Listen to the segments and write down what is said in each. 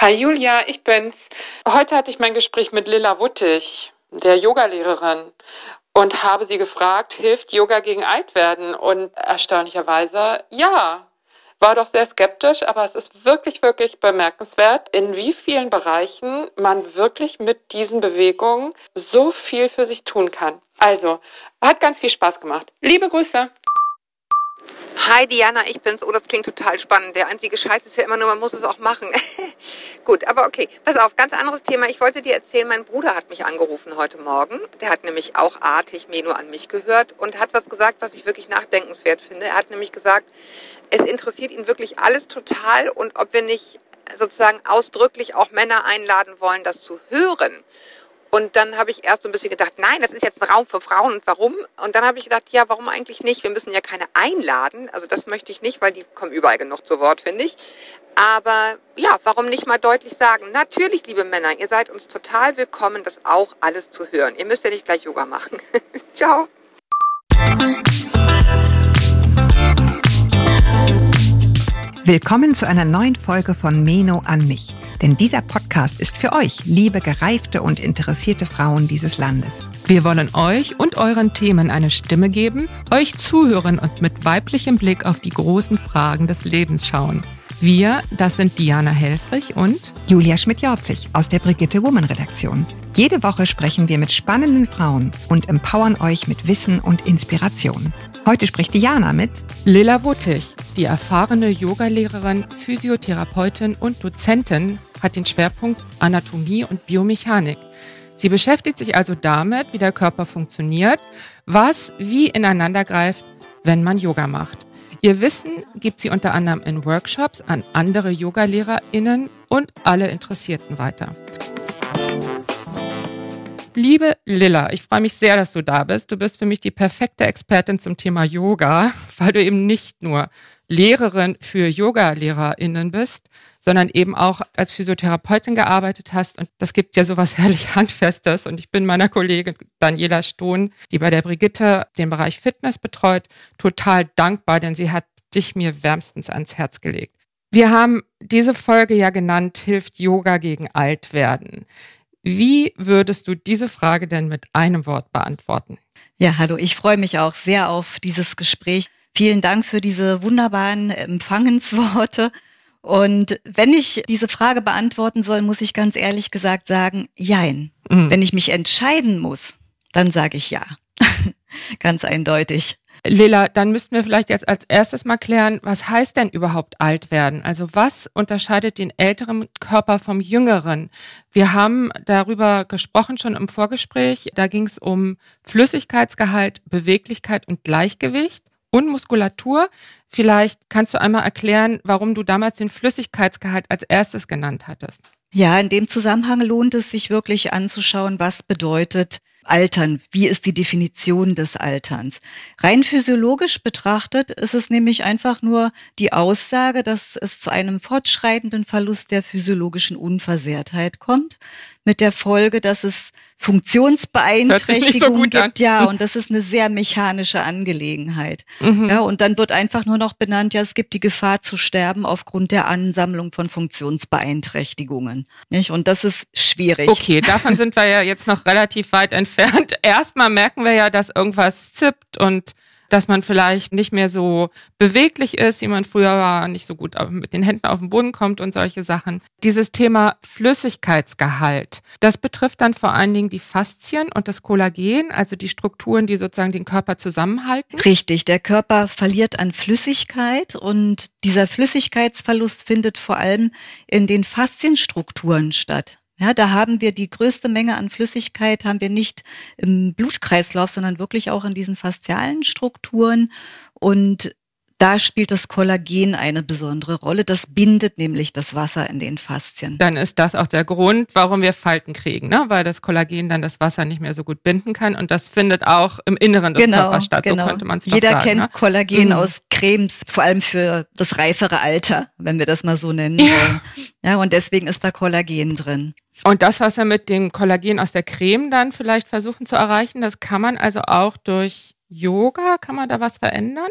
Hi Julia, ich bin's. Heute hatte ich mein Gespräch mit Lilla Wuttig, der Yogalehrerin, und habe sie gefragt, hilft Yoga gegen Altwerden? Und erstaunlicherweise, ja. War doch sehr skeptisch, aber es ist wirklich, wirklich bemerkenswert, in wie vielen Bereichen man wirklich mit diesen Bewegungen so viel für sich tun kann. Also, hat ganz viel Spaß gemacht. Liebe Grüße. Hi Diana, ich bin's. Oh, das klingt total spannend. Der einzige Scheiß ist ja immer nur, man muss es auch machen. Gut, aber okay. Pass auf, ganz anderes Thema. Ich wollte dir erzählen, mein Bruder hat mich angerufen heute Morgen. Der hat nämlich auch artig mir nur an mich gehört und hat was gesagt, was ich wirklich nachdenkenswert finde. Er hat nämlich gesagt, es interessiert ihn wirklich alles total und ob wir nicht sozusagen ausdrücklich auch Männer einladen wollen, das zu hören. Und dann habe ich erst so ein bisschen gedacht, nein, das ist jetzt ein Raum für Frauen und warum? Und dann habe ich gedacht, ja, warum eigentlich nicht? Wir müssen ja keine einladen. Also das möchte ich nicht, weil die kommen überall genug zu Wort, finde ich. Aber ja, warum nicht mal deutlich sagen, natürlich, liebe Männer, ihr seid uns total willkommen, das auch alles zu hören. Ihr müsst ja nicht gleich Yoga machen. Ciao. Willkommen zu einer neuen Folge von Meno an mich. Denn dieser Podcast ist für euch, liebe gereifte und interessierte Frauen dieses Landes. Wir wollen euch und euren Themen eine Stimme geben, euch zuhören und mit weiblichem Blick auf die großen Fragen des Lebens schauen. Wir, das sind Diana Helfrich und Julia Schmidt-Jorzig aus der Brigitte Woman Redaktion. Jede Woche sprechen wir mit spannenden Frauen und empowern euch mit Wissen und Inspiration. Heute spricht Diana mit Lilla Wuttig, die erfahrene Yogalehrerin, Physiotherapeutin und Dozentin hat den Schwerpunkt Anatomie und Biomechanik. Sie beschäftigt sich also damit, wie der Körper funktioniert, was wie ineinander greift, wenn man Yoga macht. Ihr Wissen gibt sie unter anderem in Workshops an andere Yogalehrerinnen und alle Interessierten weiter. Liebe Lilla, ich freue mich sehr, dass du da bist. Du bist für mich die perfekte Expertin zum Thema Yoga, weil du eben nicht nur Lehrerin für Yoga-LehrerInnen bist, sondern eben auch als Physiotherapeutin gearbeitet hast. Und das gibt ja sowas herrlich Handfestes. Und ich bin meiner Kollegin Daniela Stohn, die bei der Brigitte den Bereich Fitness betreut, total dankbar, denn sie hat dich mir wärmstens ans Herz gelegt. Wir haben diese Folge ja genannt, hilft Yoga gegen Altwerden. Wie würdest du diese Frage denn mit einem Wort beantworten? Ja, hallo, ich freue mich auch sehr auf dieses Gespräch. Vielen Dank für diese wunderbaren Empfangensworte. Und wenn ich diese Frage beantworten soll, muss ich ganz ehrlich gesagt sagen, jein. Mhm. Wenn ich mich entscheiden muss, dann sage ich ja. ganz eindeutig. Lila, dann müssten wir vielleicht jetzt als erstes mal klären, was heißt denn überhaupt alt werden? Also was unterscheidet den älteren Körper vom jüngeren? Wir haben darüber gesprochen schon im Vorgespräch. Da ging es um Flüssigkeitsgehalt, Beweglichkeit und Gleichgewicht und Muskulatur. Vielleicht kannst du einmal erklären, warum du damals den Flüssigkeitsgehalt als erstes genannt hattest. Ja, in dem Zusammenhang lohnt es sich wirklich anzuschauen, was bedeutet Altern? Wie ist die Definition des Alterns? Rein physiologisch betrachtet ist es nämlich einfach nur die Aussage, dass es zu einem fortschreitenden Verlust der physiologischen Unversehrtheit kommt, mit der Folge, dass es Funktionsbeeinträchtigungen so gibt. Ja, und das ist eine sehr mechanische Angelegenheit. Mhm. Ja, und dann wird einfach nur noch benannt, ja, es gibt die Gefahr zu sterben aufgrund der Ansammlung von Funktionsbeeinträchtigungen. Nicht? Und das ist schwierig. Okay, davon sind wir ja jetzt noch relativ weit entfernt. Erstmal merken wir ja, dass irgendwas zippt und dass man vielleicht nicht mehr so beweglich ist, wie man früher war, nicht so gut mit den Händen auf den Boden kommt und solche Sachen. Dieses Thema Flüssigkeitsgehalt, das betrifft dann vor allen Dingen die Faszien und das Kollagen, also die Strukturen, die sozusagen den Körper zusammenhalten. Richtig, der Körper verliert an Flüssigkeit und dieser Flüssigkeitsverlust findet vor allem in den Faszienstrukturen statt. Ja, da haben wir die größte Menge an Flüssigkeit, haben wir nicht im Blutkreislauf, sondern wirklich auch in diesen faszialen Strukturen. Und da spielt das Kollagen eine besondere Rolle. Das bindet nämlich das Wasser in den Faszien. Dann ist das auch der Grund, warum wir Falten kriegen, ne? weil das Kollagen dann das Wasser nicht mehr so gut binden kann. Und das findet auch im Inneren des genau, Körpers statt. Genau. So könnte man es Jeder sagen, kennt ne? Kollagen mhm. aus Cremes, vor allem für das reifere Alter, wenn wir das mal so nennen wollen. Ja, und deswegen ist da Kollagen drin. Und das, was wir mit dem Kollagen aus der Creme dann vielleicht versuchen zu erreichen, das kann man also auch durch Yoga, kann man da was verändern?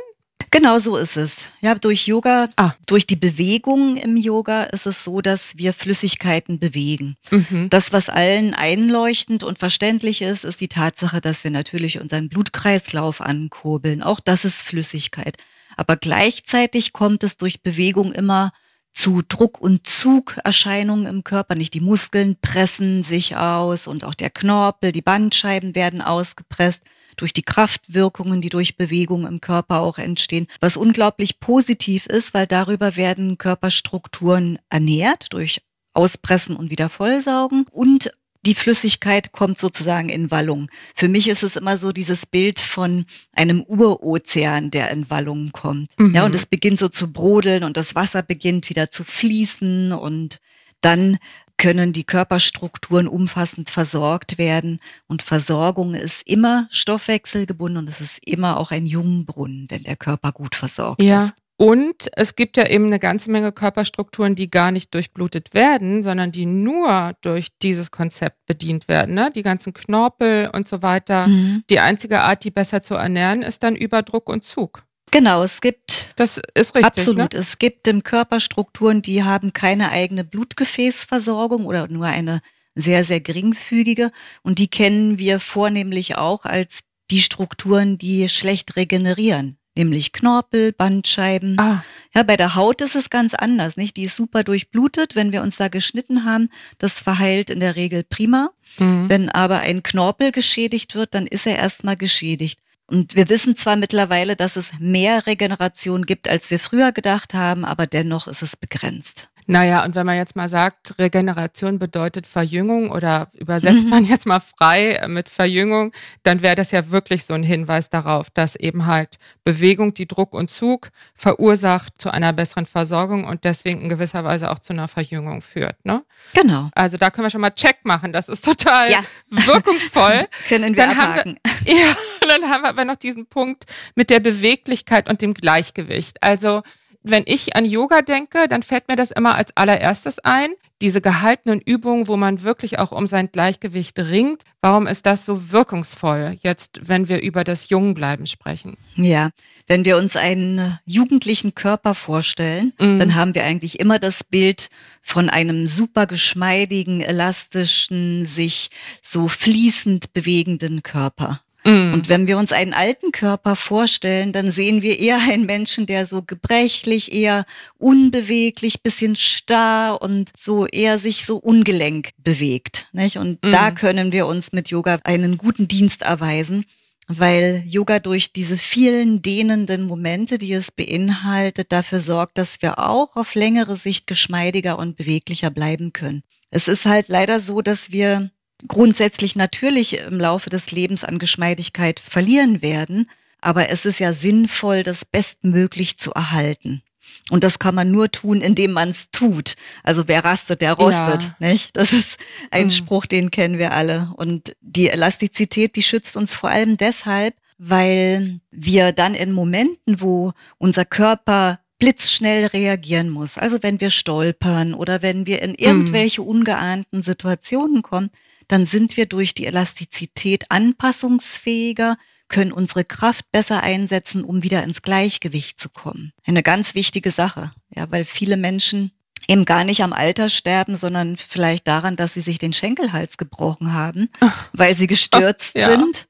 Genau so ist es. Ja, durch Yoga, ah. durch die Bewegung im Yoga ist es so, dass wir Flüssigkeiten bewegen. Mhm. Das, was allen einleuchtend und verständlich ist, ist die Tatsache, dass wir natürlich unseren Blutkreislauf ankurbeln. Auch das ist Flüssigkeit. Aber gleichzeitig kommt es durch Bewegung immer zu Druck- und Zugerscheinungen im Körper. Nicht die Muskeln pressen sich aus und auch der Knorpel, die Bandscheiben werden ausgepresst durch die Kraftwirkungen, die durch Bewegung im Körper auch entstehen, was unglaublich positiv ist, weil darüber werden Körperstrukturen ernährt durch Auspressen und wieder Vollsaugen und die Flüssigkeit kommt sozusagen in Wallung. Für mich ist es immer so dieses Bild von einem Urozean, der in Wallung kommt. Mhm. Ja, und es beginnt so zu brodeln und das Wasser beginnt wieder zu fließen und dann können die Körperstrukturen umfassend versorgt werden. Und Versorgung ist immer stoffwechselgebunden und es ist immer auch ein Jungbrunnen, wenn der Körper gut versorgt ja. ist. Und es gibt ja eben eine ganze Menge Körperstrukturen, die gar nicht durchblutet werden, sondern die nur durch dieses Konzept bedient werden. Ne? Die ganzen Knorpel und so weiter. Mhm. Die einzige Art, die besser zu ernähren, ist dann Überdruck und Zug. Genau, es gibt. Das ist richtig. Absolut. Ne? Es gibt im Körper Strukturen, die haben keine eigene Blutgefäßversorgung oder nur eine sehr, sehr geringfügige. Und die kennen wir vornehmlich auch als die Strukturen, die schlecht regenerieren nämlich Knorpel, Bandscheiben. Ah. Ja, bei der Haut ist es ganz anders, nicht? Die ist super durchblutet, wenn wir uns da geschnitten haben. Das verheilt in der Regel prima. Mhm. Wenn aber ein Knorpel geschädigt wird, dann ist er erstmal geschädigt. Und wir wissen zwar mittlerweile, dass es mehr Regeneration gibt, als wir früher gedacht haben, aber dennoch ist es begrenzt. Naja, und wenn man jetzt mal sagt, Regeneration bedeutet Verjüngung oder übersetzt mhm. man jetzt mal frei mit Verjüngung, dann wäre das ja wirklich so ein Hinweis darauf, dass eben halt Bewegung, die Druck und Zug verursacht zu einer besseren Versorgung und deswegen in gewisser Weise auch zu einer Verjüngung führt. Ne? Genau. Also da können wir schon mal Check machen. Das ist total ja. wirkungsvoll. können wir dann abhaken. Wir, ja, dann haben wir aber noch diesen Punkt mit der Beweglichkeit und dem Gleichgewicht. Also wenn ich an Yoga denke, dann fällt mir das immer als allererstes ein. Diese gehaltenen Übungen, wo man wirklich auch um sein Gleichgewicht ringt. Warum ist das so wirkungsvoll, jetzt, wenn wir über das Jungbleiben sprechen? Ja, wenn wir uns einen jugendlichen Körper vorstellen, mhm. dann haben wir eigentlich immer das Bild von einem super geschmeidigen, elastischen, sich so fließend bewegenden Körper. Mhm. Und wenn wir uns einen alten Körper vorstellen, dann sehen wir eher einen Menschen, der so gebrechlich, eher unbeweglich, bisschen starr und so eher sich so ungelenk bewegt. Nicht? Und mhm. da können wir uns mit Yoga einen guten Dienst erweisen weil Yoga durch diese vielen dehnenden Momente, die es beinhaltet, dafür sorgt, dass wir auch auf längere Sicht geschmeidiger und beweglicher bleiben können. Es ist halt leider so, dass wir grundsätzlich natürlich im Laufe des Lebens an Geschmeidigkeit verlieren werden. Aber es ist ja sinnvoll, das bestmöglich zu erhalten. Und das kann man nur tun, indem man es tut. Also wer rastet, der rostet, ja. nicht? Das ist ein mhm. Spruch, den kennen wir alle. Und die Elastizität, die schützt uns vor allem deshalb, weil wir dann in Momenten, wo unser Körper blitzschnell reagieren muss, also wenn wir stolpern oder wenn wir in mhm. irgendwelche ungeahnten Situationen kommen, dann sind wir durch die Elastizität anpassungsfähiger, können unsere Kraft besser einsetzen, um wieder ins Gleichgewicht zu kommen. Eine ganz wichtige Sache, ja, weil viele Menschen eben gar nicht am Alter sterben, sondern vielleicht daran, dass sie sich den Schenkelhals gebrochen haben, weil sie gestürzt ja. sind,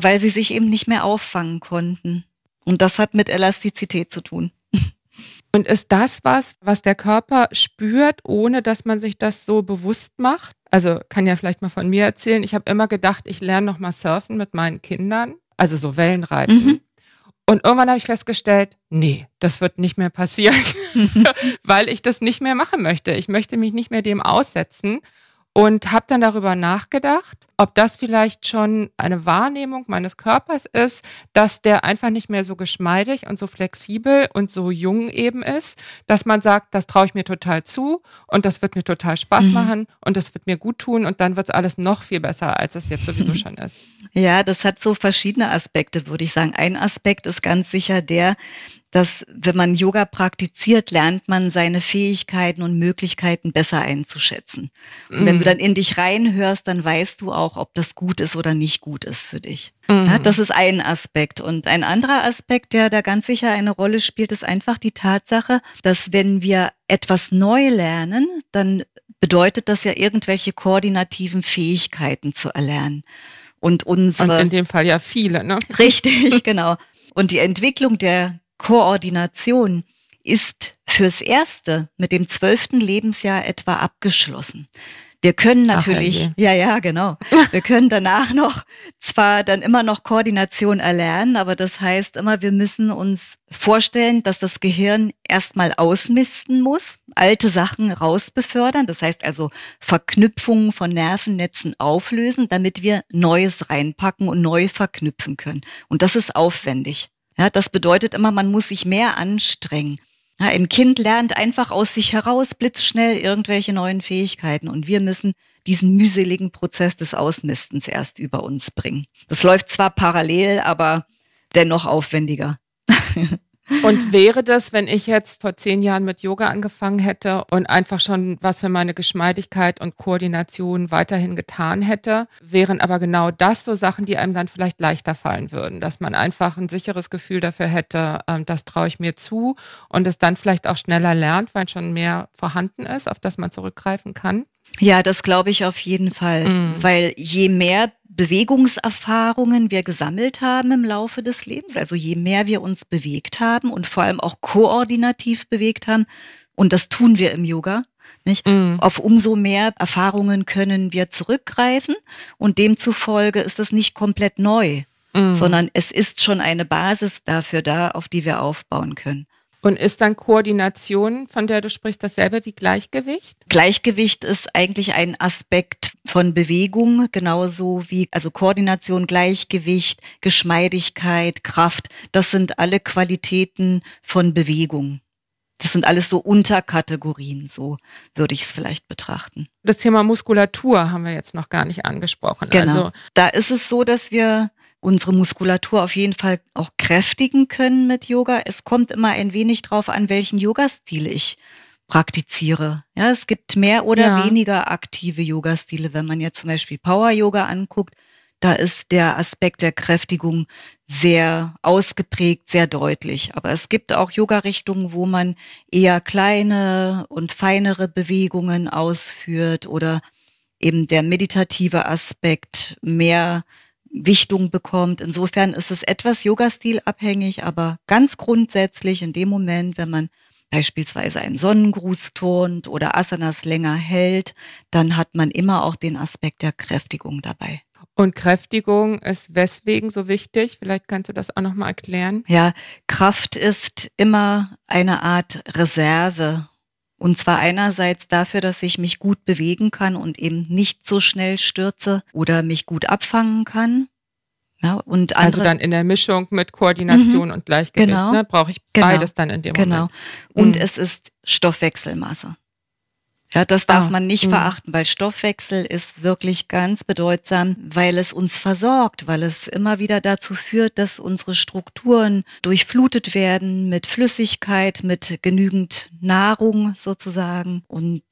weil sie sich eben nicht mehr auffangen konnten. Und das hat mit Elastizität zu tun. Und ist das was, was der Körper spürt, ohne dass man sich das so bewusst macht? Also kann ja vielleicht mal von mir erzählen. Ich habe immer gedacht, ich lerne noch mal surfen mit meinen Kindern, also so Wellenreiten. Mhm. Und irgendwann habe ich festgestellt, nee, das wird nicht mehr passieren, weil ich das nicht mehr machen möchte. Ich möchte mich nicht mehr dem aussetzen und habe dann darüber nachgedacht, ob das vielleicht schon eine Wahrnehmung meines Körpers ist, dass der einfach nicht mehr so geschmeidig und so flexibel und so jung eben ist, dass man sagt, das traue ich mir total zu und das wird mir total Spaß mhm. machen und das wird mir gut tun und dann wird es alles noch viel besser, als es jetzt sowieso schon ist. Ja, das hat so verschiedene Aspekte, würde ich sagen. Ein Aspekt ist ganz sicher der, dass wenn man Yoga praktiziert, lernt man seine Fähigkeiten und Möglichkeiten besser einzuschätzen. Und wenn du mhm. dann in dich reinhörst, dann weißt du auch, ob das gut ist oder nicht gut ist für dich. Mhm. Ja, das ist ein Aspekt. Und ein anderer Aspekt, der da ganz sicher eine Rolle spielt, ist einfach die Tatsache, dass wenn wir etwas neu lernen, dann bedeutet das ja irgendwelche koordinativen Fähigkeiten zu erlernen. Und unsere. Und in dem Fall ja viele, ne? Richtig, genau. Und die Entwicklung der Koordination ist fürs Erste mit dem zwölften Lebensjahr etwa abgeschlossen. Wir können natürlich, Ach, ja, ja, genau. Wir können danach noch zwar dann immer noch Koordination erlernen, aber das heißt immer, wir müssen uns vorstellen, dass das Gehirn erstmal ausmisten muss, alte Sachen rausbefördern, das heißt also Verknüpfungen von Nervennetzen auflösen, damit wir Neues reinpacken und neu verknüpfen können. Und das ist aufwendig. Ja, das bedeutet immer, man muss sich mehr anstrengen. Ja, ein Kind lernt einfach aus sich heraus blitzschnell irgendwelche neuen Fähigkeiten und wir müssen diesen mühseligen Prozess des Ausmistens erst über uns bringen. Das läuft zwar parallel, aber dennoch aufwendiger. Und wäre das, wenn ich jetzt vor zehn Jahren mit Yoga angefangen hätte und einfach schon was für meine Geschmeidigkeit und Koordination weiterhin getan hätte, wären aber genau das so Sachen, die einem dann vielleicht leichter fallen würden, dass man einfach ein sicheres Gefühl dafür hätte, ähm, das traue ich mir zu und es dann vielleicht auch schneller lernt, weil schon mehr vorhanden ist, auf das man zurückgreifen kann. Ja, das glaube ich auf jeden Fall, mm. weil je mehr Bewegungserfahrungen wir gesammelt haben im Laufe des Lebens, also je mehr wir uns bewegt haben und vor allem auch koordinativ bewegt haben, und das tun wir im Yoga, nicht? Mm. Auf umso mehr Erfahrungen können wir zurückgreifen und demzufolge ist es nicht komplett neu, mm. sondern es ist schon eine Basis dafür da, auf die wir aufbauen können. Und ist dann Koordination, von der du sprichst, dasselbe wie Gleichgewicht? Gleichgewicht ist eigentlich ein Aspekt von Bewegung, genauso wie also Koordination, Gleichgewicht, Geschmeidigkeit, Kraft. Das sind alle Qualitäten von Bewegung. Das sind alles so Unterkategorien, so würde ich es vielleicht betrachten. Das Thema Muskulatur haben wir jetzt noch gar nicht angesprochen. Genau. Also da ist es so, dass wir unsere Muskulatur auf jeden Fall auch kräftigen können mit Yoga. Es kommt immer ein wenig drauf an, welchen Yoga-Stil ich praktiziere. Ja, es gibt mehr oder ja. weniger aktive Yoga-Stile. Wenn man jetzt zum Beispiel Power-Yoga anguckt, da ist der Aspekt der Kräftigung sehr ausgeprägt, sehr deutlich. Aber es gibt auch Yoga-Richtungen, wo man eher kleine und feinere Bewegungen ausführt oder eben der meditative Aspekt mehr Wichtung bekommt. Insofern ist es etwas Yoga-Stil abhängig, aber ganz grundsätzlich in dem Moment, wenn man beispielsweise einen Sonnengruß turnt oder Asanas länger hält, dann hat man immer auch den Aspekt der Kräftigung dabei. Und Kräftigung ist weswegen so wichtig? Vielleicht kannst du das auch nochmal erklären. Ja, Kraft ist immer eine Art Reserve und zwar einerseits dafür, dass ich mich gut bewegen kann und eben nicht so schnell stürze oder mich gut abfangen kann. Ja, und also dann in der Mischung mit Koordination mhm, und Gleichgewicht genau, ne, brauche ich genau, beides dann in dem genau. Moment. Genau. Und mhm. es ist Stoffwechselmasse. Ja, das darf ah, man nicht mh. verachten, weil Stoffwechsel ist wirklich ganz bedeutsam, weil es uns versorgt, weil es immer wieder dazu führt, dass unsere Strukturen durchflutet werden mit Flüssigkeit, mit genügend Nahrung sozusagen und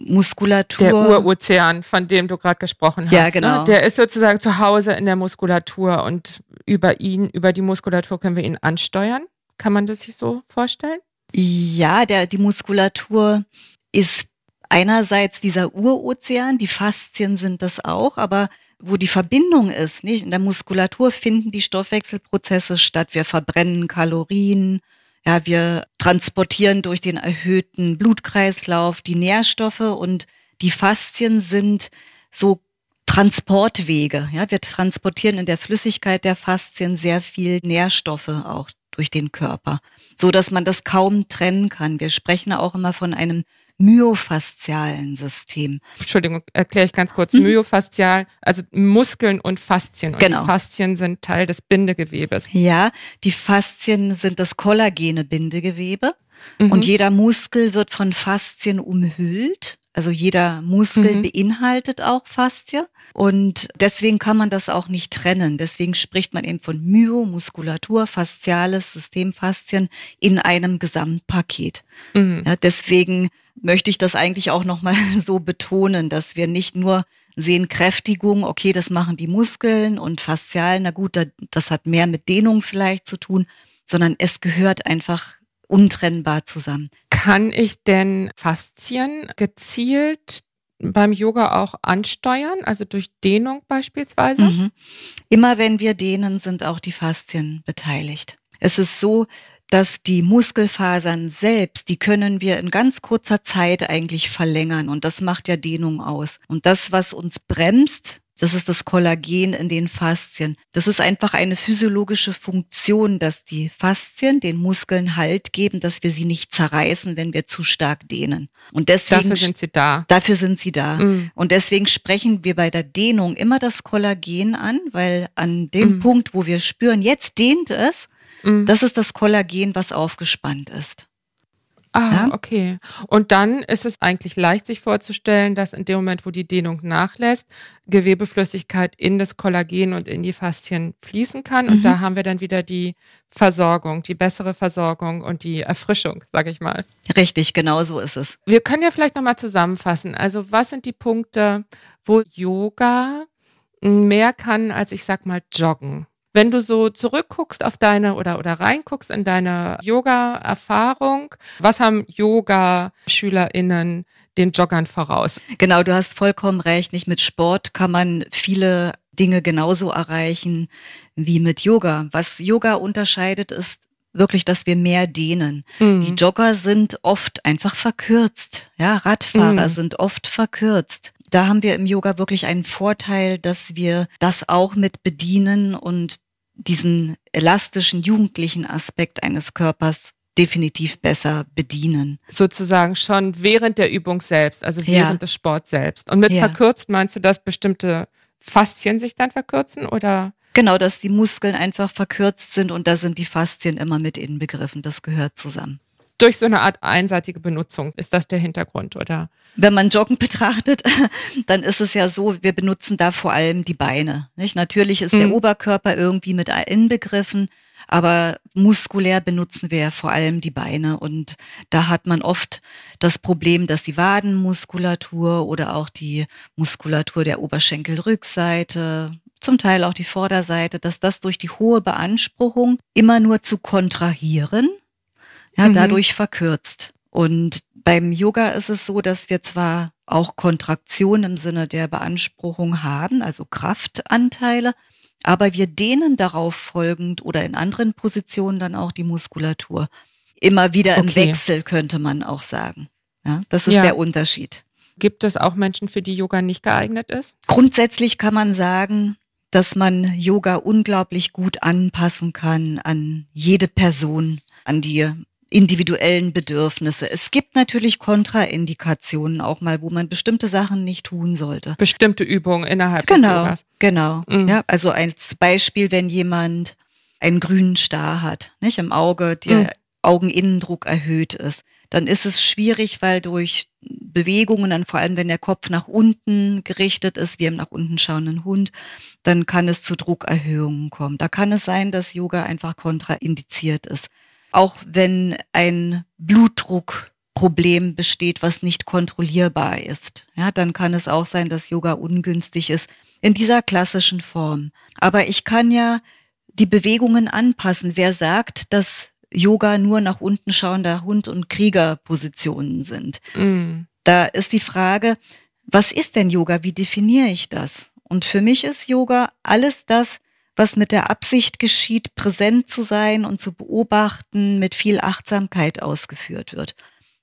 Muskulatur. Der Urozean, von dem du gerade gesprochen hast. Ja, ne? genau. Ne? Der ist sozusagen zu Hause in der Muskulatur und über ihn, über die Muskulatur können wir ihn ansteuern. Kann man das sich so vorstellen? Ja, der, die Muskulatur ist einerseits dieser Urozean, die Faszien sind das auch, aber wo die Verbindung ist, nicht? In der Muskulatur finden die Stoffwechselprozesse statt. Wir verbrennen Kalorien, ja, wir transportieren durch den erhöhten Blutkreislauf die Nährstoffe und die Faszien sind so Transportwege. Ja, wir transportieren in der Flüssigkeit der Faszien sehr viel Nährstoffe auch durch den Körper, so dass man das kaum trennen kann. Wir sprechen auch immer von einem myofaszialen System. Entschuldigung, erkläre ich ganz kurz. Mhm. Myofaszial, also Muskeln und Faszien. Und genau. die Faszien sind Teil des Bindegewebes. Ja, die Faszien sind das kollagene Bindegewebe. Mhm. Und jeder Muskel wird von Faszien umhüllt. Also jeder Muskel mhm. beinhaltet auch Faszie. Und deswegen kann man das auch nicht trennen. Deswegen spricht man eben von Myomuskulatur, fasziales System, Faszien in einem Gesamtpaket. Mhm. Ja, deswegen möchte ich das eigentlich auch nochmal so betonen, dass wir nicht nur sehen Kräftigung, okay, das machen die Muskeln und faszial, na gut, das hat mehr mit Dehnung vielleicht zu tun, sondern es gehört einfach untrennbar zusammen. Kann ich denn Faszien gezielt beim Yoga auch ansteuern, also durch Dehnung beispielsweise? Mhm. Immer wenn wir dehnen, sind auch die Faszien beteiligt. Es ist so, dass die Muskelfasern selbst, die können wir in ganz kurzer Zeit eigentlich verlängern und das macht ja Dehnung aus. Und das, was uns bremst, das ist das Kollagen in den Faszien. Das ist einfach eine physiologische Funktion, dass die Faszien den Muskeln Halt geben, dass wir sie nicht zerreißen, wenn wir zu stark dehnen. Und deswegen dafür sind sie da. Dafür sind sie da. Mm. Und deswegen sprechen wir bei der Dehnung immer das Kollagen an, weil an dem mm. Punkt, wo wir spüren, jetzt dehnt es, mm. das ist das Kollagen, was aufgespannt ist. Ah, ja? okay. Und dann ist es eigentlich leicht sich vorzustellen, dass in dem Moment, wo die Dehnung nachlässt, Gewebeflüssigkeit in das Kollagen und in die Faszien fließen kann. Mhm. Und da haben wir dann wieder die Versorgung, die bessere Versorgung und die Erfrischung, sage ich mal. Richtig, genau so ist es. Wir können ja vielleicht nochmal zusammenfassen. Also was sind die Punkte, wo Yoga mehr kann als ich sag mal Joggen? Wenn du so zurückguckst auf deine oder, oder reinguckst in deine Yoga-Erfahrung, was haben Yoga-SchülerInnen den Joggern voraus? Genau, du hast vollkommen recht. Nicht mit Sport kann man viele Dinge genauso erreichen wie mit Yoga. Was Yoga unterscheidet, ist wirklich, dass wir mehr dehnen. Mhm. Die Jogger sind oft einfach verkürzt. Ja, Radfahrer mhm. sind oft verkürzt da haben wir im Yoga wirklich einen Vorteil, dass wir das auch mit bedienen und diesen elastischen jugendlichen Aspekt eines Körpers definitiv besser bedienen. Sozusagen schon während der Übung selbst, also während ja. des Sports selbst. Und mit ja. verkürzt meinst du, dass bestimmte Faszien sich dann verkürzen oder? Genau, dass die Muskeln einfach verkürzt sind und da sind die Faszien immer mit inbegriffen. Das gehört zusammen durch so eine Art einseitige Benutzung. Ist das der Hintergrund, oder? Wenn man Joggen betrachtet, dann ist es ja so, wir benutzen da vor allem die Beine. Nicht? Natürlich ist mhm. der Oberkörper irgendwie mit inbegriffen, aber muskulär benutzen wir ja vor allem die Beine. Und da hat man oft das Problem, dass die Wadenmuskulatur oder auch die Muskulatur der Oberschenkelrückseite zum Teil auch die Vorderseite, dass das durch die hohe Beanspruchung immer nur zu kontrahieren ja, mhm. dadurch verkürzt. Und beim Yoga ist es so, dass wir zwar auch Kontraktion im Sinne der Beanspruchung haben, also Kraftanteile, aber wir dehnen darauf folgend oder in anderen Positionen dann auch die Muskulatur. Immer wieder okay. im Wechsel könnte man auch sagen. Ja, das ist ja. der Unterschied. Gibt es auch Menschen, für die Yoga nicht geeignet ist? Grundsätzlich kann man sagen, dass man Yoga unglaublich gut anpassen kann an jede Person, an die individuellen Bedürfnisse. Es gibt natürlich Kontraindikationen auch mal, wo man bestimmte Sachen nicht tun sollte. Bestimmte Übungen innerhalb genau, des Yogas. Genau, mhm. ja, also als Beispiel, wenn jemand einen grünen Star hat, nicht im Auge, der mhm. Augeninnendruck erhöht ist, dann ist es schwierig, weil durch Bewegungen, dann vor allem wenn der Kopf nach unten gerichtet ist, wie im nach unten schauenden Hund, dann kann es zu Druckerhöhungen kommen. Da kann es sein, dass Yoga einfach kontraindiziert ist auch wenn ein Blutdruckproblem besteht, was nicht kontrollierbar ist. Ja, dann kann es auch sein, dass Yoga ungünstig ist in dieser klassischen Form. Aber ich kann ja die Bewegungen anpassen. Wer sagt, dass Yoga nur nach unten schauender Hund- und Kriegerpositionen sind? Mm. Da ist die Frage, was ist denn Yoga? Wie definiere ich das? Und für mich ist Yoga alles das, was mit der Absicht geschieht, präsent zu sein und zu beobachten, mit viel Achtsamkeit ausgeführt wird.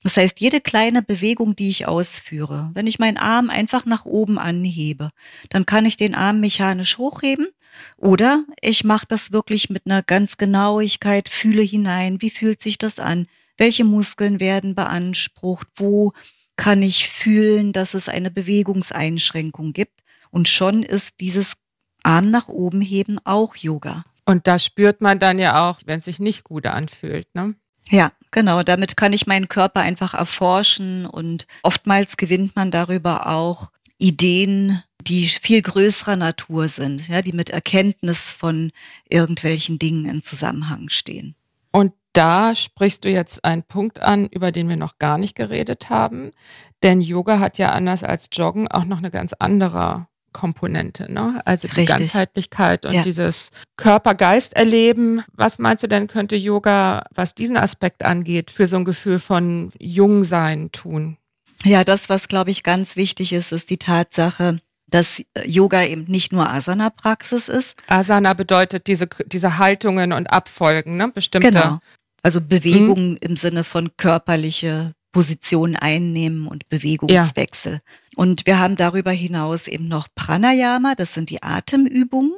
Das heißt, jede kleine Bewegung, die ich ausführe, wenn ich meinen Arm einfach nach oben anhebe, dann kann ich den Arm mechanisch hochheben oder ich mache das wirklich mit einer ganz Genauigkeit, fühle hinein, wie fühlt sich das an, welche Muskeln werden beansprucht, wo kann ich fühlen, dass es eine Bewegungseinschränkung gibt. Und schon ist dieses Arm nach oben heben auch Yoga. Und da spürt man dann ja auch, wenn es sich nicht gut anfühlt, ne? Ja, genau. Damit kann ich meinen Körper einfach erforschen und oftmals gewinnt man darüber auch Ideen, die viel größerer Natur sind, ja, die mit Erkenntnis von irgendwelchen Dingen in Zusammenhang stehen. Und da sprichst du jetzt einen Punkt an, über den wir noch gar nicht geredet haben. Denn Yoga hat ja anders als Joggen auch noch eine ganz andere Komponente, ne? Also die Richtig. Ganzheitlichkeit und Ja. dieses Körper-Geist-Erleben. Was meinst du denn, könnte Yoga, was diesen Aspekt angeht, für so ein Gefühl von Jungsein tun? Ja, das, was glaube ich ganz wichtig ist, ist die Tatsache, dass Yoga eben nicht nur Asana-Praxis ist. Asana bedeutet diese, diese Haltungen und Abfolgen, ne? Bestimmte. Genau. Also Bewegung im Sinne von körperliche Position einnehmen und Bewegungswechsel. Und wir haben darüber hinaus eben noch Pranayama, das sind die Atemübungen.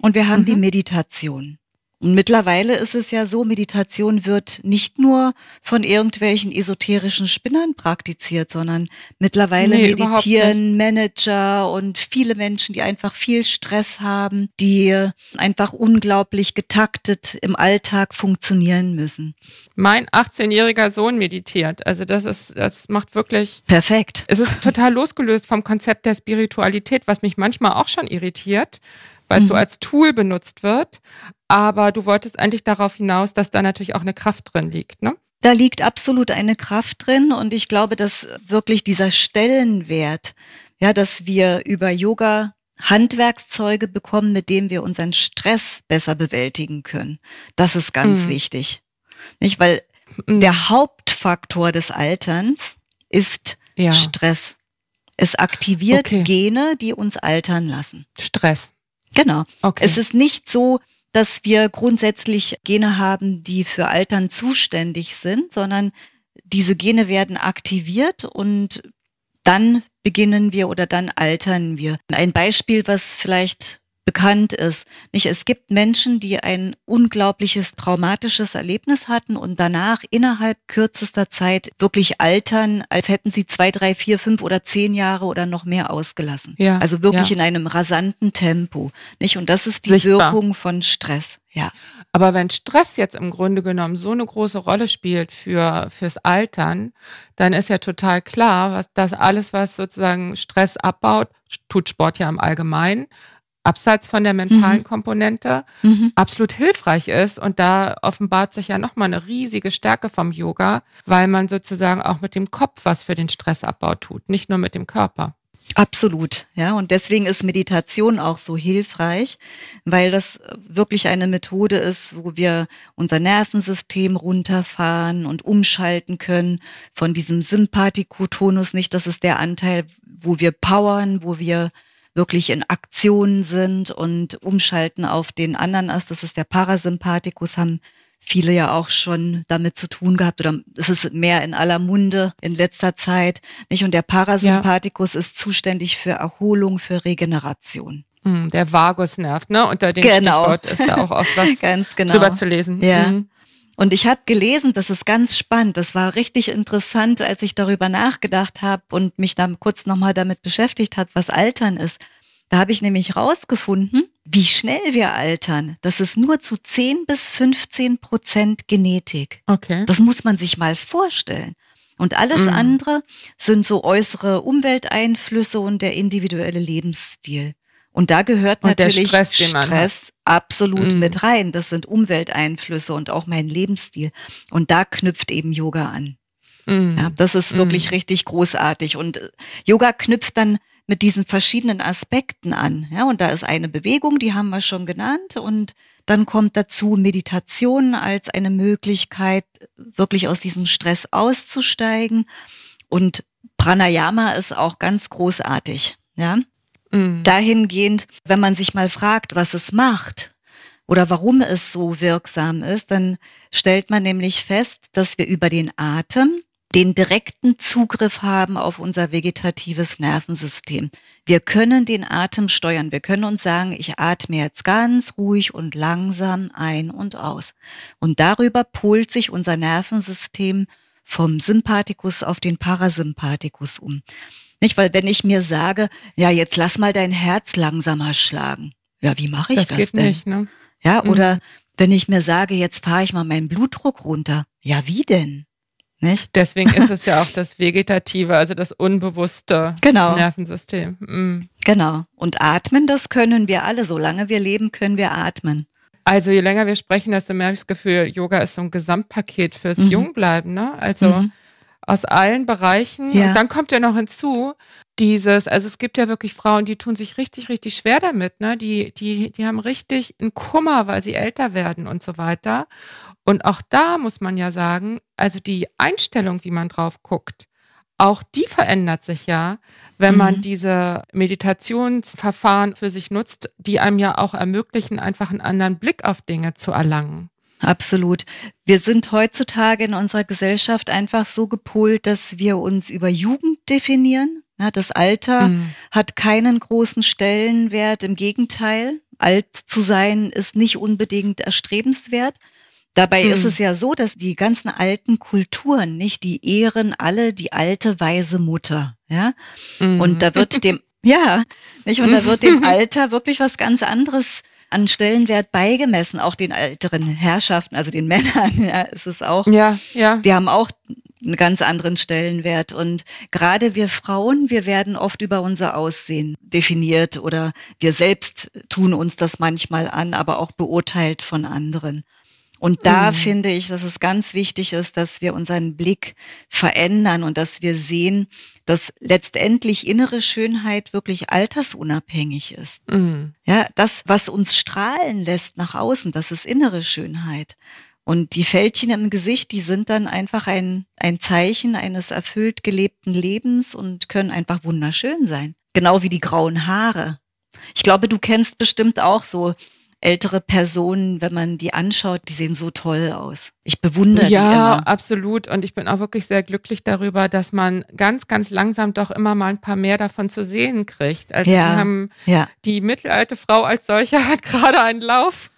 Und wir haben Mhm. die Meditation. Und mittlerweile ist es ja so, Meditation wird nicht nur von irgendwelchen esoterischen Spinnern praktiziert, sondern mittlerweile Nee, meditieren Manager und viele Menschen, die einfach viel Stress haben, die einfach unglaublich getaktet im Alltag funktionieren müssen. Mein 18-jähriger Sohn meditiert. Also das ist, das macht wirklich Perfekt. Es ist total losgelöst vom Konzept der Spiritualität, was mich manchmal auch schon irritiert, weil es so Mhm. als Tool benutzt wird. Aber du wolltest eigentlich darauf hinaus, dass da natürlich auch eine Kraft drin liegt, ne? Da liegt absolut eine Kraft drin und ich glaube, dass wirklich dieser Stellenwert, ja, dass wir über Yoga Handwerkszeuge bekommen, mit denen wir unseren Stress besser bewältigen können. Das ist ganz Mhm. wichtig. Nicht, weil Mhm. der Hauptfaktor des Alterns ist ja, Stress. Es aktiviert Okay. Gene, die uns altern lassen. Stress. Genau. Okay. Es ist nicht so, dass wir grundsätzlich Gene haben, die für Altern zuständig sind, sondern diese Gene werden aktiviert und dann beginnen wir oder dann altern wir. Ein Beispiel, was vielleicht bekannt ist. Nicht, es gibt Menschen, die ein unglaubliches traumatisches Erlebnis hatten und danach innerhalb kürzester Zeit wirklich altern, als hätten sie zwei, drei, vier, fünf oder zehn Jahre oder noch mehr ausgelassen. Ja, also wirklich ja. in einem rasanten Tempo. Nicht? Und das ist die Sichtbar. Wirkung von Stress. Ja. Aber wenn Stress jetzt im Grunde genommen so eine große Rolle spielt für, fürs Altern, dann ist ja total klar, was das alles, was sozusagen Stress abbaut, tut Sport ja im Allgemeinen, abseits von der mentalen Mhm. Komponente, Mhm. absolut hilfreich ist. Und da offenbart sich ja nochmal eine riesige Stärke vom Yoga, weil man sozusagen auch mit dem Kopf was für den Stressabbau tut, nicht nur mit dem Körper. Absolut, ja. Und deswegen ist Meditation auch so hilfreich, weil das wirklich eine Methode ist, wo wir unser Nervensystem runterfahren und umschalten können von diesem Sympathikotonus. Nicht, das ist der Anteil, wo wir powern, wo wir wirklich in Aktion sind und umschalten auf den anderen Ast. Das ist der Parasympathikus, haben viele ja auch schon damit zu tun gehabt oder es ist mehr in aller Munde in letzter Zeit, nicht? Und der Parasympathikus ist zuständig für Erholung, für Regeneration. Hm, Der Vagusnerv, ne? Unter dem Genau. Stichwort ist da auch oft was Ganz genau. drüber zu lesen. Ja. Hm. Und ich habe gelesen, das ist ganz spannend. Das war richtig interessant, als ich darüber nachgedacht habe und mich dann kurz nochmal damit beschäftigt hat, was Altern ist. Da habe ich nämlich rausgefunden, wie schnell wir altern. Das ist nur zu 10 bis 15 Prozent Genetik. Okay. Das muss man sich mal vorstellen. Und alles Mhm. andere sind so äußere Umwelteinflüsse und der individuelle Lebensstil. Und da gehört Und natürlich Stress. Stress absolut Mhm. mit rein. Das sind Umwelteinflüsse und auch mein Lebensstil. Und da knüpft eben Yoga an. Hm. Ja, das ist wirklich richtig großartig. Und äh, Yoga knüpft dann mit diesen verschiedenen Aspekten an. Ja, und da ist eine Bewegung, die haben wir schon genannt. Und dann kommt dazu Meditation als eine Möglichkeit, wirklich aus diesem Stress auszusteigen. Und Pranayama ist auch ganz großartig. Ja, Hm. dahingehend, wenn man sich mal fragt, was es macht oder warum es so wirksam ist, dann stellt man nämlich fest, dass wir über den Atem den direkten Zugriff haben auf unser vegetatives Nervensystem. Wir können den Atem steuern. Wir können uns sagen, ich atme jetzt ganz ruhig und langsam ein und aus. Und darüber polt sich unser Nervensystem vom Sympathikus auf den Parasympathikus um. Nicht, weil wenn ich mir sage, ja, jetzt lass mal dein Herz langsamer schlagen. Ja, wie mache ich Das das, geht denn? nicht, ne? Ja, Mhm. oder wenn ich mir sage, jetzt fahre ich mal meinen Blutdruck runter. Ja, wie denn? Nicht? Deswegen ist es ja auch das Vegetative, also das unbewusste genau. Nervensystem. Mhm. Genau. Und atmen, das können wir alle. Solange wir leben, können wir atmen. Also je länger wir sprechen, desto mehr habe ich das Gefühl, Yoga ist so ein Gesamtpaket fürs mhm. Jungbleiben. Ne? Also mhm. Aus allen Bereichen. Ja. Und dann kommt ja noch hinzu, dieses, also es gibt ja wirklich Frauen, die tun sich richtig, richtig schwer damit, ne? Die, die, die haben richtig einen Kummer, weil sie älter werden und so weiter. Und auch da muss man ja sagen, also die Einstellung, wie man drauf guckt, auch die verändert sich ja, wenn man mhm. diese Meditationsverfahren für sich nutzt, die einem ja auch ermöglichen, einfach einen anderen Blick auf Dinge zu erlangen. Absolut. Wir sind heutzutage in unserer Gesellschaft einfach so gepolt, dass wir uns über Jugend definieren. Ja, das Alter mhm. hat keinen großen Stellenwert. Im Gegenteil, alt zu sein ist nicht unbedingt erstrebenswert. Dabei mhm. ist es ja so, dass die ganzen alten Kulturen, nicht, die ehren alle die alte weise Mutter, ja. Mhm. Und da wird dem, ja, nicht, und da wird dem Alter wirklich was ganz anderes an Stellenwert beigemessen, auch den älteren Herrschaften, also den Männern, ja, ist es auch. Ja, ja. Die haben auch einen ganz anderen Stellenwert. Und gerade wir Frauen, wir werden oft über unser Aussehen definiert oder wir selbst tun uns das manchmal an, aber auch beurteilt von anderen. Und da mhm. finde ich, dass es ganz wichtig ist, dass wir unseren Blick verändern und dass wir sehen, dass letztendlich innere Schönheit wirklich altersunabhängig ist. Mhm. Ja, das, was uns strahlen lässt nach außen, das ist innere Schönheit. Und die Fältchen im Gesicht, die sind dann einfach ein, ein Zeichen eines erfüllt gelebten Lebens und können einfach wunderschön sein. Genau wie die grauen Haare. Ich glaube, du kennst bestimmt auch so ältere Personen, wenn man die anschaut, die sehen so toll aus. Ich bewundere ja, die immer. Ja, absolut. Und ich bin auch wirklich sehr glücklich darüber, dass man ganz, ganz langsam doch immer mal ein paar mehr davon zu sehen kriegt. Also ja, die haben ja. die mittelalte Frau als solche hat gerade einen Lauf.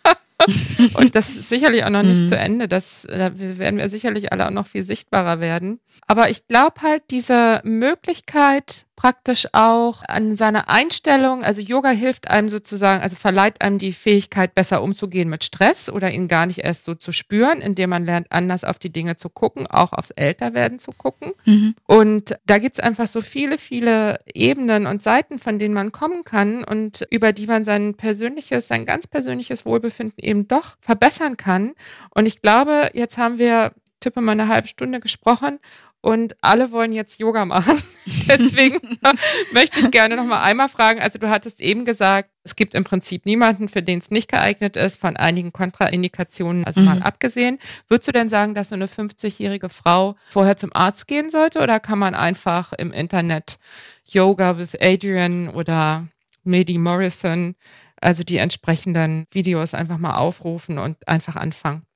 und das ist sicherlich auch noch nicht mhm. zu Ende. Das da werden wir sicherlich alle auch noch viel sichtbarer werden. Aber ich glaube halt, diese Möglichkeit, praktisch auch an seiner Einstellung, also Yoga hilft einem sozusagen, also verleiht einem die Fähigkeit, besser umzugehen mit Stress oder ihn gar nicht erst so zu spüren, indem man lernt, anders auf die Dinge zu gucken, auch aufs Älterwerden zu gucken. Mhm. Und da gibt es einfach so viele, viele Ebenen und Seiten, von denen man kommen kann und über die man sein persönliches, sein ganz persönliches Wohlbefinden eben doch verbessern kann. Und ich glaube, jetzt haben wir tippe mal eine halbe Stunde gesprochen und alle wollen jetzt Yoga machen. Deswegen möchte ich gerne noch mal einmal fragen. Also du hattest eben gesagt, es gibt im Prinzip niemanden, für den es nicht geeignet ist, von einigen Kontraindikationen, also mhm. mal abgesehen. Würdest du denn sagen, dass so eine 50-jährige Frau vorher zum Arzt gehen sollte oder kann man einfach im Internet Yoga with Adrian oder Medi Morrison, also die entsprechenden Videos einfach mal aufrufen und einfach anfangen?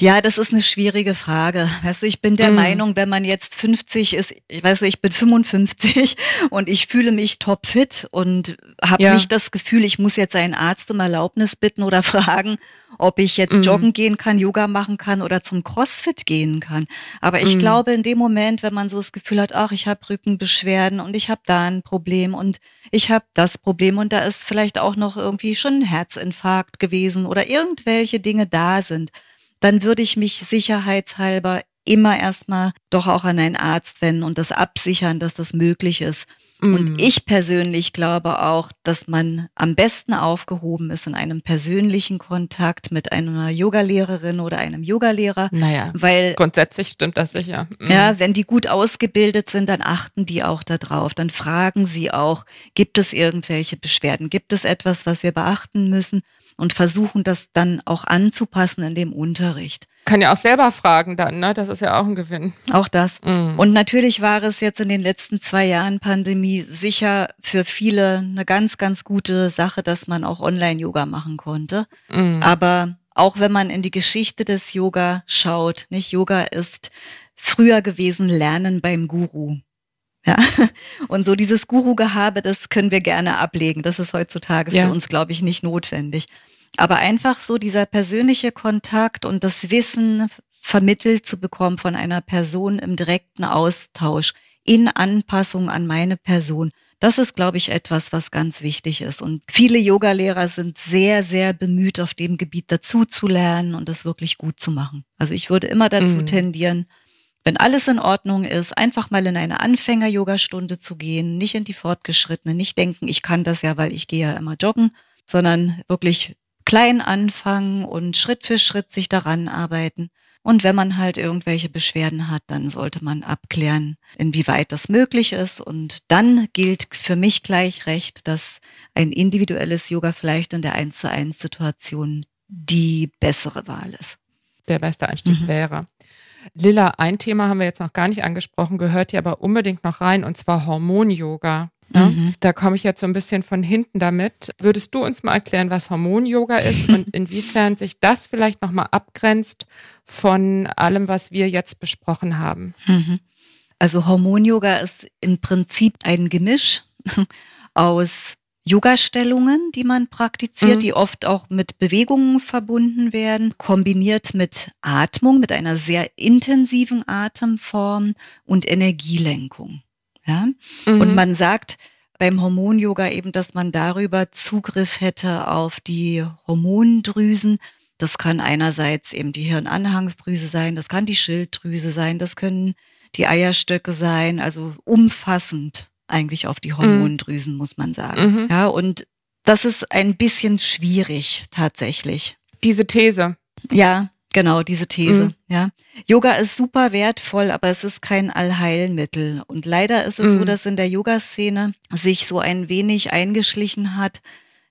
Ja, das ist eine schwierige Frage. Weißt du, ich bin der mm. Meinung, wenn man jetzt 50 ist, ich weiß nicht, ich bin 55 und ich fühle mich topfit und habe ja. nicht das Gefühl, ich muss jetzt einen Arzt um Erlaubnis bitten oder fragen, ob ich jetzt mm. joggen gehen kann, Yoga machen kann oder zum Crossfit gehen kann. Aber ich mm. glaube, in dem Moment, wenn man so das Gefühl hat, ach, ich habe Rückenbeschwerden und ich habe da ein Problem und ich habe das Problem und da ist vielleicht auch noch irgendwie schon ein Herzinfarkt gewesen oder irgendwelche Dinge da sind dann würde ich mich sicherheitshalber immer erstmal doch auch an einen Arzt wenden und das absichern, dass das möglich ist. Mm. Und ich persönlich glaube auch, dass man am besten aufgehoben ist in einem persönlichen Kontakt mit einer Yogalehrerin oder einem Yogalehrer. Naja, weil grundsätzlich stimmt das sicher. Mm. Ja, wenn die gut ausgebildet sind, dann achten die auch darauf. Dann fragen sie auch, gibt es irgendwelche Beschwerden? Gibt es etwas, was wir beachten müssen? Und versuchen das dann auch anzupassen in dem Unterricht. Kann ja auch selber fragen dann, ne? Das ist ja auch ein Gewinn. Auch das. Mhm. Und natürlich war es jetzt in den letzten zwei Jahren Pandemie sicher für viele eine ganz, ganz gute Sache, dass man auch Online-Yoga machen konnte. Mhm. Aber auch wenn man in die Geschichte des Yoga schaut, nicht? Yoga ist früher gewesen Lernen beim Guru. Ja. Und so dieses Guru-Gehabe, das können wir gerne ablegen. Das ist heutzutage ja. für uns, glaube ich, nicht notwendig. Aber einfach so dieser persönliche Kontakt und das Wissen vermittelt zu bekommen von einer Person im direkten Austausch in Anpassung an meine Person, Das ist, glaube ich, etwas, was ganz wichtig ist. Und viele Yogalehrer sind sehr, sehr bemüht, auf dem Gebiet dazu zu lernen und das wirklich gut zu machen. Also ich würde immer dazu mhm. tendieren, wenn alles in Ordnung ist, einfach mal in eine Anfänger-Yoga-Stunde zu gehen, nicht in die fortgeschrittene, nicht denken, ich kann das ja, weil ich gehe ja immer joggen, sondern wirklich klein anfangen und Schritt für Schritt sich daran arbeiten und wenn man halt irgendwelche Beschwerden hat, dann sollte man abklären, inwieweit das möglich ist. Und dann gilt für mich gleich recht, dass ein individuelles Yoga vielleicht in der 1 zu 1 Situation die bessere Wahl ist. Der beste Einstieg mhm. wäre. Lilla, ein Thema haben wir jetzt noch gar nicht angesprochen, gehört hier aber unbedingt noch rein, und zwar Hormon-Yoga. Ja? Mhm. Da komme ich jetzt so ein bisschen von hinten damit. Würdest du uns mal erklären, was Hormon-Yoga ist und inwiefern sich das vielleicht nochmal abgrenzt von allem, was wir jetzt besprochen haben? Mhm. Also Hormon-Yoga ist im Prinzip ein Gemisch aus Yoga-Stellungen, die man praktiziert, mhm. die oft auch mit Bewegungen verbunden werden, kombiniert mit Atmung, mit einer sehr intensiven Atemform und Energielenkung. Ja? Mhm. Und man sagt beim Hormon-Yoga eben, dass man darüber Zugriff hätte auf die Hormondrüsen. Das kann einerseits eben die Hirnanhangsdrüse sein, das kann die Schilddrüse sein, das können die Eierstöcke sein, also umfassend eigentlich auf die. Hormondrüsen, mhm. muss man sagen. Mhm. Ja, und das ist ein bisschen schwierig tatsächlich. Diese These. Ja, genau, diese These. Mhm. Ja. Yoga ist super wertvoll, aber es ist kein Allheilmittel. Und leider ist es so, mhm. dass in der Yoga-Szene sich so ein wenig eingeschlichen hat,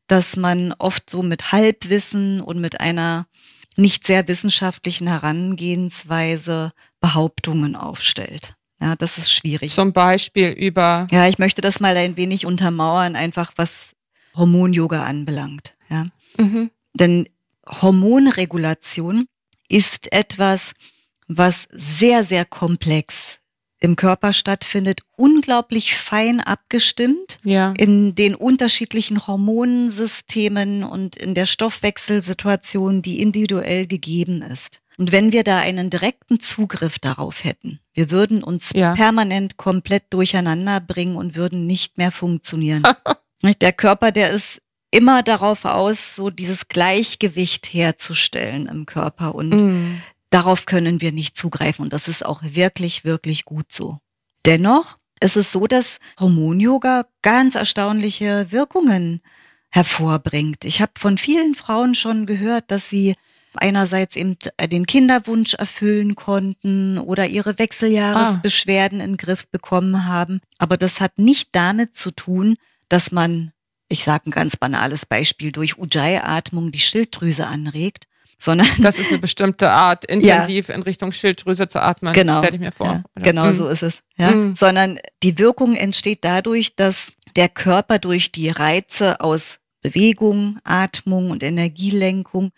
dass man oft so mit Halbwissen und mit einer nicht sehr wissenschaftlichen Herangehensweise Behauptungen aufstellt. Ja, das ist schwierig. Zum Beispiel über. Ja, ich möchte das mal ein wenig untermauern, einfach was Hormon-Yoga anbelangt. Ja. Mhm. Denn Hormonregulation ist etwas, was sehr, sehr komplex im Körper stattfindet, unglaublich fein abgestimmt ja. in den unterschiedlichen Hormonsystemen und in der Stoffwechselsituation, die individuell gegeben ist. Und wenn wir da einen direkten Zugriff darauf hätten, wir würden uns ja. permanent komplett durcheinander bringen und würden nicht mehr funktionieren. der Körper, der ist immer darauf aus, so dieses Gleichgewicht herzustellen im Körper. Und mm. darauf können wir nicht zugreifen. Und das ist auch wirklich, wirklich gut so. Dennoch ist es so, dass Hormon-Yoga ganz erstaunliche Wirkungen hervorbringt. Ich habe von vielen Frauen schon gehört, dass sie einerseits eben den Kinderwunsch erfüllen konnten oder ihre Wechseljahresbeschwerden ah. in den Griff bekommen haben. Aber das hat nicht damit zu tun, dass man, ich sage ein ganz banales Beispiel, durch Ujjayi-Atmung die Schilddrüse anregt, sondern das ist eine bestimmte Art, intensiv ja. in Richtung Schilddrüse zu atmen. Genau, stelle ich mir vor. Ja, genau, mhm. so ist es. Ja? Mhm. Sondern die Wirkung entsteht dadurch, dass der Körper durch die Reize aus Bewegung, Atmung und Energielenkung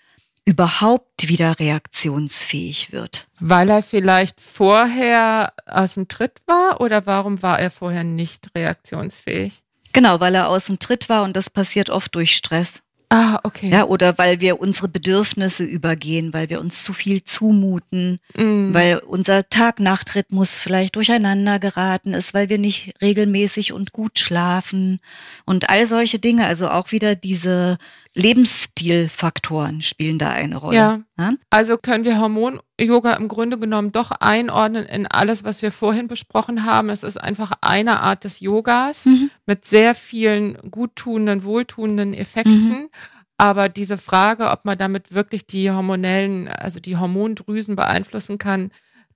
überhaupt wieder reaktionsfähig wird. Weil er vielleicht vorher aus dem Tritt war oder warum war er vorher nicht reaktionsfähig? Genau, weil er aus dem Tritt war und das passiert oft durch Stress. Ah, okay. Ja, oder weil wir unsere Bedürfnisse übergehen, weil wir uns zu viel zumuten, mm. weil unser Tag-Nacht-Rhythmus vielleicht durcheinander geraten ist, weil wir nicht regelmäßig und gut schlafen und all solche Dinge. Also auch wieder diese Lebensstilfaktoren spielen da eine Rolle. Ja. ja? Also können wir Hormon-Yoga im Grunde genommen doch einordnen in alles, was wir vorhin besprochen haben. Es ist einfach eine Art des Yogas mhm. mit sehr vielen guttunenden, wohltuenden Effekten. Mhm. Aber diese Frage, ob man damit wirklich die hormonellen, also die Hormondrüsen beeinflussen kann,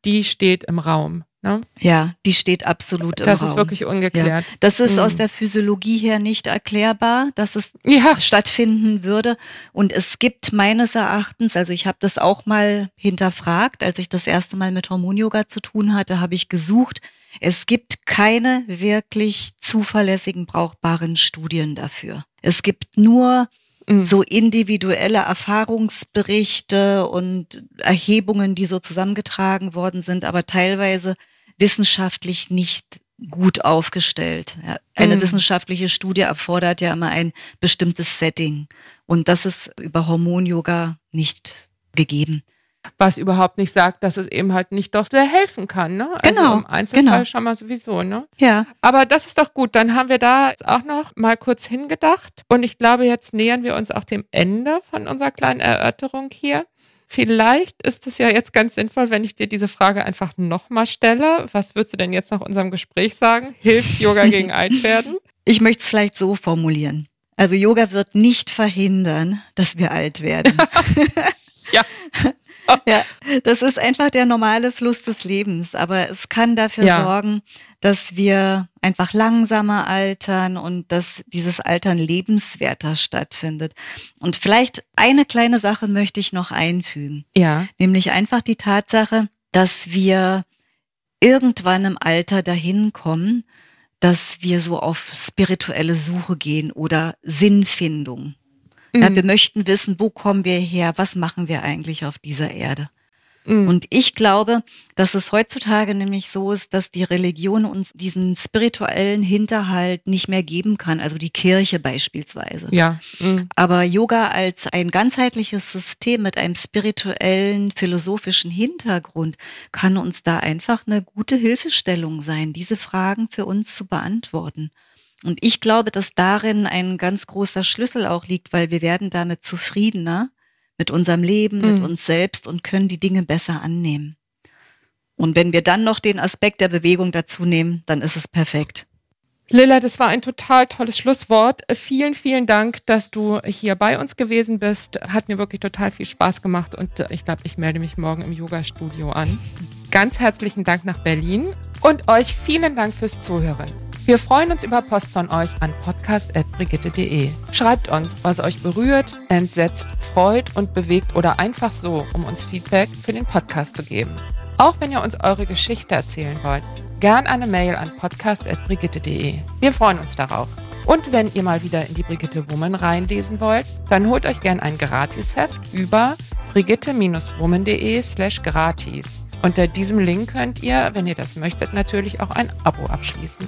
die steht im Raum. Ne? Ja, die steht absolut im das Raum. Das ist wirklich ungeklärt. Ja. Das ist mhm. aus der Physiologie her nicht erklärbar, dass es ja. stattfinden würde. Und es gibt meines Erachtens, also ich habe das auch mal hinterfragt, als ich das erste Mal mit Hormon-Yoga zu tun hatte, habe ich gesucht. Es gibt keine wirklich zuverlässigen, brauchbaren Studien dafür. Es gibt nur mhm. so individuelle Erfahrungsberichte und Erhebungen, die so zusammengetragen worden sind, aber teilweise wissenschaftlich nicht gut aufgestellt. Eine mhm. wissenschaftliche Studie erfordert ja immer ein bestimmtes Setting und das ist über Hormon-Yoga nicht gegeben. Was überhaupt nicht sagt, dass es eben halt nicht doch sehr helfen kann. Ne? Also Genau, im Einzelfall genau. schon mal sowieso. Ne? Ja. Aber das ist doch gut. Dann haben wir da jetzt auch noch mal kurz hingedacht. Und ich glaube, jetzt nähern wir uns auch dem Ende von unserer kleinen Erörterung hier. Vielleicht ist es ja jetzt ganz sinnvoll, wenn ich dir diese Frage einfach nochmal stelle. Was würdest du denn jetzt nach unserem Gespräch sagen? Hilft Yoga gegen Altwerden? Ich möchte es vielleicht so formulieren. Also Yoga wird nicht verhindern, dass wir alt werden. Ja. ja, das ist einfach der normale Fluss des Lebens. Aber es kann dafür Ja. sorgen, dass wir einfach langsamer altern und dass dieses Altern lebenswerter stattfindet. Und vielleicht eine kleine Sache möchte ich noch einfügen. Ja. Nämlich einfach die Tatsache, dass wir irgendwann im Alter dahin kommen, dass wir so auf spirituelle Suche gehen oder Sinnfindung. Ja, Mhm. wir möchten wissen, wo kommen wir her, was machen wir eigentlich auf dieser Erde. Mhm. Und ich glaube, dass es heutzutage nämlich so ist, dass die Religion uns diesen spirituellen Hinterhalt nicht mehr geben kann, also die Kirche beispielsweise. ja. Mhm. Aber Yoga als ein ganzheitliches System mit einem spirituellen, philosophischen Hintergrund kann uns da einfach eine gute Hilfestellung sein, diese Fragen für uns zu beantworten. Und ich glaube, dass darin ein ganz großer Schlüssel auch liegt, weil wir werden damit zufriedener mit unserem Leben, mit Mhm. uns selbst und können die Dinge besser annehmen. Und wenn wir dann noch den Aspekt der Bewegung dazu nehmen, dann ist es perfekt. Lilla, das war ein total tolles Schlusswort. Vielen, vielen Dank, dass du hier bei uns gewesen bist. Hat mir wirklich total viel Spaß gemacht und ich glaube, ich melde mich morgen im Yoga-Studio an. Ganz herzlichen Dank nach Berlin und euch vielen Dank fürs Zuhören. Wir freuen uns über Post von euch an podcast.brigitte.de. Schreibt uns, was euch berührt, entsetzt, freut und bewegt oder einfach so, um uns Feedback für den Podcast zu geben. Auch wenn ihr uns eure Geschichte erzählen wollt, gern eine Mail an podcast.brigitte.de. Wir freuen uns darauf. Und wenn ihr mal wieder in die Brigitte Woman reinlesen wollt, dann holt euch gern ein Gratisheft über brigitte-woman.de slash gratis. Unter diesem Link könnt ihr, wenn ihr das möchtet, natürlich auch ein Abo abschließen.